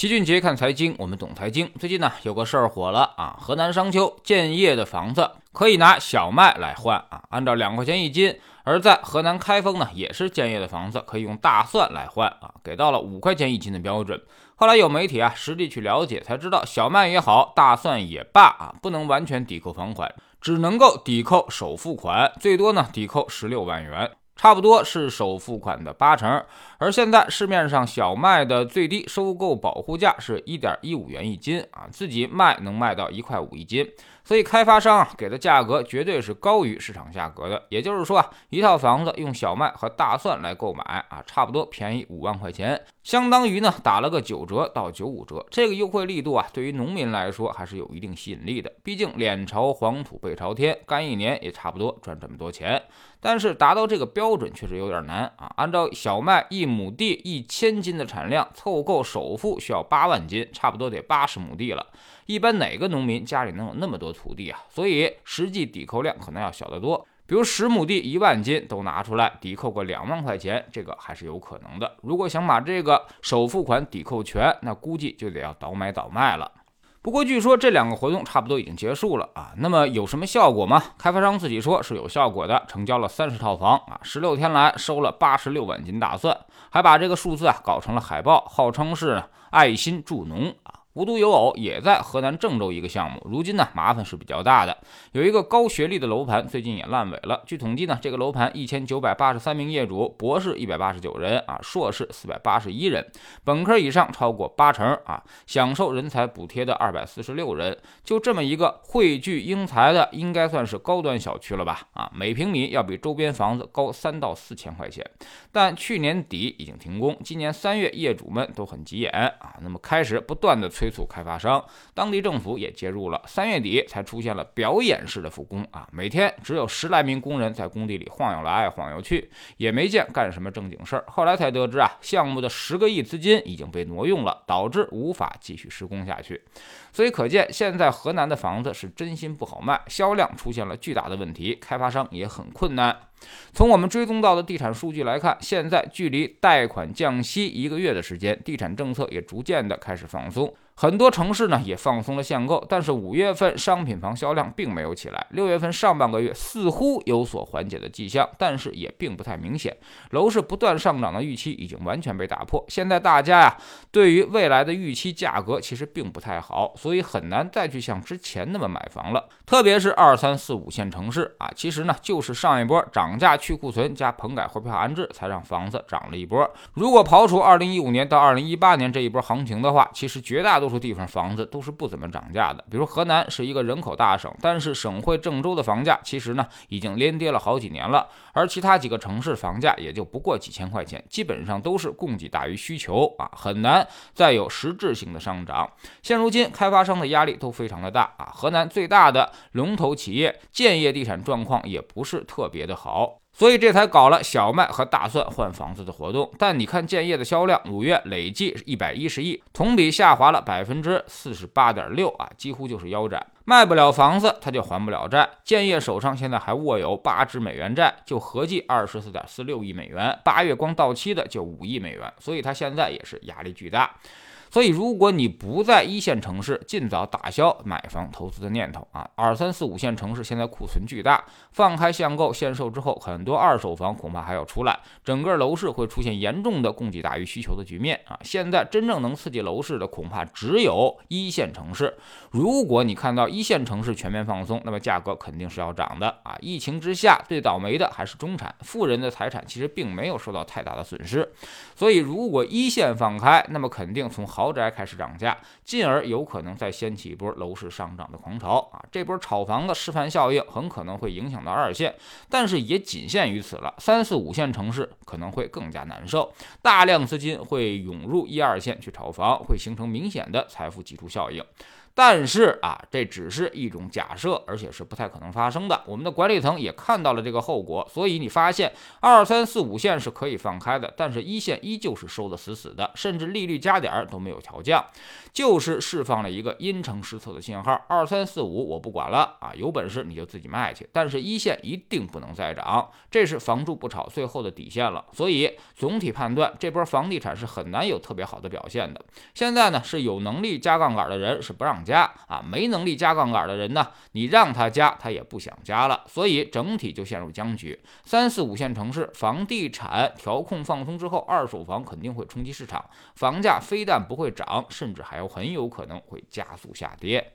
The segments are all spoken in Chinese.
齐俊杰看财经，我们懂财经。最近呢，有个事儿火了啊，河南商丘建业的房子可以拿小麦来换啊，按照两块钱一斤；而在河南开封呢，也是建业的房子可以用大蒜来换啊，给到了五块钱一斤的标准。后来有媒体啊实地去了解，才知道小麦也好，大蒜也罢啊，不能完全抵扣房款，只能够抵扣首付款，最多呢抵扣十六万元。差不多是首付款的八成，而现在市面上小麦的最低收购保护价是一点一五元一斤啊，自己卖能卖到一块五一斤。所以开发商啊给的价格绝对是高于市场价格的，也就是说啊，一套房子用小麦和大蒜来购买啊，差不多便宜五万块钱，相当于呢打了个九折到九五折。这个优惠力度啊，对于农民来说还是有一定吸引力的。毕竟脸朝黄土背朝天，干一年也差不多赚这么多钱。但是达到这个标准确实有点难啊。按照小麦一亩地一千斤的产量，凑够首付需要八万斤，差不多得八十亩地了。一般哪个农民家里能有那么多土地啊？所以实际抵扣量可能要小得多。比如十亩地一万斤都拿出来抵扣个两万块钱，这个还是有可能的。如果想把这个首付款抵扣全，那估计就得要倒买倒卖了。不过据说这两个活动差不多已经结束了啊。那么有什么效果吗？开发商自己说是有效果的，成交了三十套房啊，十六天来收了八十六万斤大蒜，还把这个数字啊搞成了海报，号称是爱心助农啊。无独有偶，也在河南郑州一个项目。如今呢，麻烦是比较大的。有一个高学历的楼盘，最近也烂尾了。据统计呢，这个楼盘一千九百八十三名业主，博士一百八十九人啊，硕士四百八十一人，本科以上超过八成啊，享受人才补贴的二百四十六人。就这么一个汇聚英才的，应该算是高端小区了吧？啊，每平米要比周边房子高三到四千块钱。但去年底已经停工，今年三月业主们都很急眼啊，那么开始不断的催。催促开发商，当地政府也介入了。三月底才出现了表演式的复工啊，每天只有十来名工人在工地里晃悠来晃悠去，也没见干什么正经事儿。后来才得知啊，项目的十个亿资金已经被挪用了，导致无法继续施工下去。所以可见，现在河南的房子是真心不好卖，销量出现了巨大的问题，开发商也很困难。从我们追踪到的地产数据来看，现在距离贷款降息一个月的时间，地产政策也逐渐的开始放松。很多城市呢也放松了限购，但是五月份商品房销量并没有起来。六月份上半个月似乎有所缓解的迹象，但是也并不太明显。楼市不断上涨的预期已经完全被打破。现在大家呀对于未来的预期价格其实并不太好，所以很难再去像之前那么买房了。特别是二三四五线城市啊，其实呢就是上一波涨涨价去库存加棚改汇票安置，才让房子涨了一波。如果刨除二零一五年到二零一八年这一波行情的话，其实绝大。多数地方房子都是不怎么涨价的，比如河南是一个人口大省，但是省会郑州的房价其实呢已经连跌了好几年了，而其他几个城市房价也就不过几千块钱，基本上都是供给大于需求啊，很难再有实质性的上涨。现如今开发商的压力都非常的大啊，河南最大的龙头企业建业地产状况也不是特别的好。所以这才搞了小麦和大蒜换房子的活动，但你看建业的销量，五月累计一百一十亿，同比下滑了百分之四十八点六啊，几乎就是腰斩。卖不了房子，他就还不了债。建业手上现在还握有八只美元债，就合计二十四点四六亿美元，八月光到期的就五亿美元，所以他现在也是压力巨大。所以，如果你不在一线城市，尽早打消买房投资的念头啊！二三四五线城市现在库存巨大，放开限购限售之后，很多二手房恐怕还要出来，整个楼市会出现严重的供给大于需求的局面啊！现在真正能刺激楼市的，恐怕只有一线城市。如果你看到一线城市全面放松，那么价格肯定是要涨的啊！疫情之下，最倒霉的还是中产，富人的财产其实并没有受到太大的损失。所以，如果一线放开，那么肯定从豪宅开始涨价，进而有可能再掀起一波楼市上涨的狂潮啊！这波炒房的示范效应很可能会影响到二线，但是也仅限于此了。三四五线城市可能会更加难受，大量资金会涌入一二线去炒房，会形成明显的财富挤出效应。但是啊，这只是一种假设，而且是不太可能发生的。我们的管理层也看到了这个后果，所以你发现二三四五线是可以放开的，但是一线依旧是收的死死的，甚至利率加点儿都没有调降，就是释放了一个因城施策的信号。二三四五我不管了啊，有本事你就自己卖去，但是一线一定不能再涨，这是房住不炒最后的底线了。所以总体判断，这波房地产是很难有特别好的表现的。现在呢，是有能力加杠杆的人是不让。加啊，没能力加杠杆的人呢，你让他加，他也不想加了，所以整体就陷入僵局。三四五线城市房地产调控放松之后，二手房肯定会冲击市场，房价非但不会涨，甚至还有很有可能会加速下跌。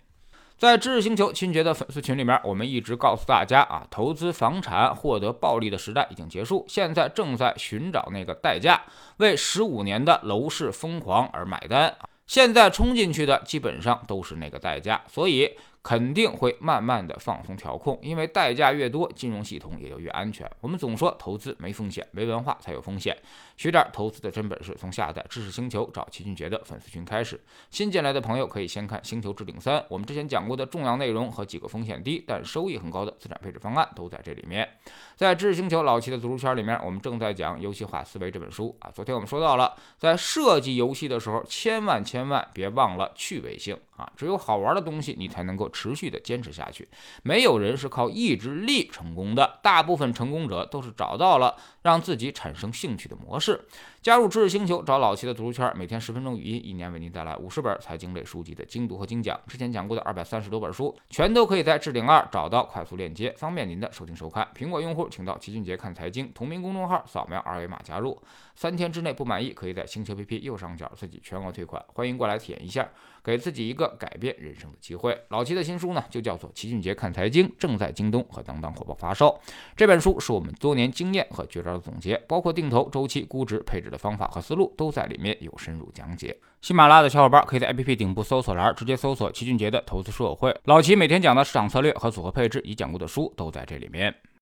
在知识星球秦杰的粉丝群里面，我们一直告诉大家啊，投资房产获得暴利的时代已经结束，现在正在寻找那个代价，为十五年的楼市疯狂而买单现在冲进去的基本上都是那个代价，所以。肯定会慢慢的放松调控，因为代价越多，金融系统也就越安全。我们总说投资没风险，没文化才有风险。学点投资的真本事，从下载知识星球找齐俊杰的粉丝群开始。新进来的朋友可以先看《星球置顶三》，我们之前讲过的重要内容和几个风险低但收益很高的资产配置方案都在这里面。在知识星球老齐的读书圈里面，我们正在讲《游戏化思维》这本书啊。昨天我们说到了，在设计游戏的时候，千万千万别忘了趣味性。啊，只有好玩的东西，你才能够持续的坚持下去。没有人是靠意志力成功的，大部分成功者都是找到了让自己产生兴趣的模式。加入知识星球，找老齐的读书圈，每天十分钟语音，一年为您带来五十本财经类书籍的精读和精讲。之前讲过的二百三十多本书，全都可以在置顶二找到快速链接，方便您的收听收看。苹果用户请到齐俊杰看财经同名公众号，扫描二维码加入。三天之内不满意，可以在星球 APP 右上角自己全额退款。欢迎过来体验一下，给自己一个改变人生的机会。老齐的新书呢，就叫做《齐俊杰看财经》，正在京东和当当火爆发售。这本书是我们多年经验和绝招的总结，包括定投、周期、估值、配置的。方法和思路都在里面有深入讲解。喜马拉雅的小伙伴可以在 APP 顶部搜索栏直接搜索齐俊杰的投资书友会，老齐每天讲的市场策略和组合配置已讲过的书都在这里面。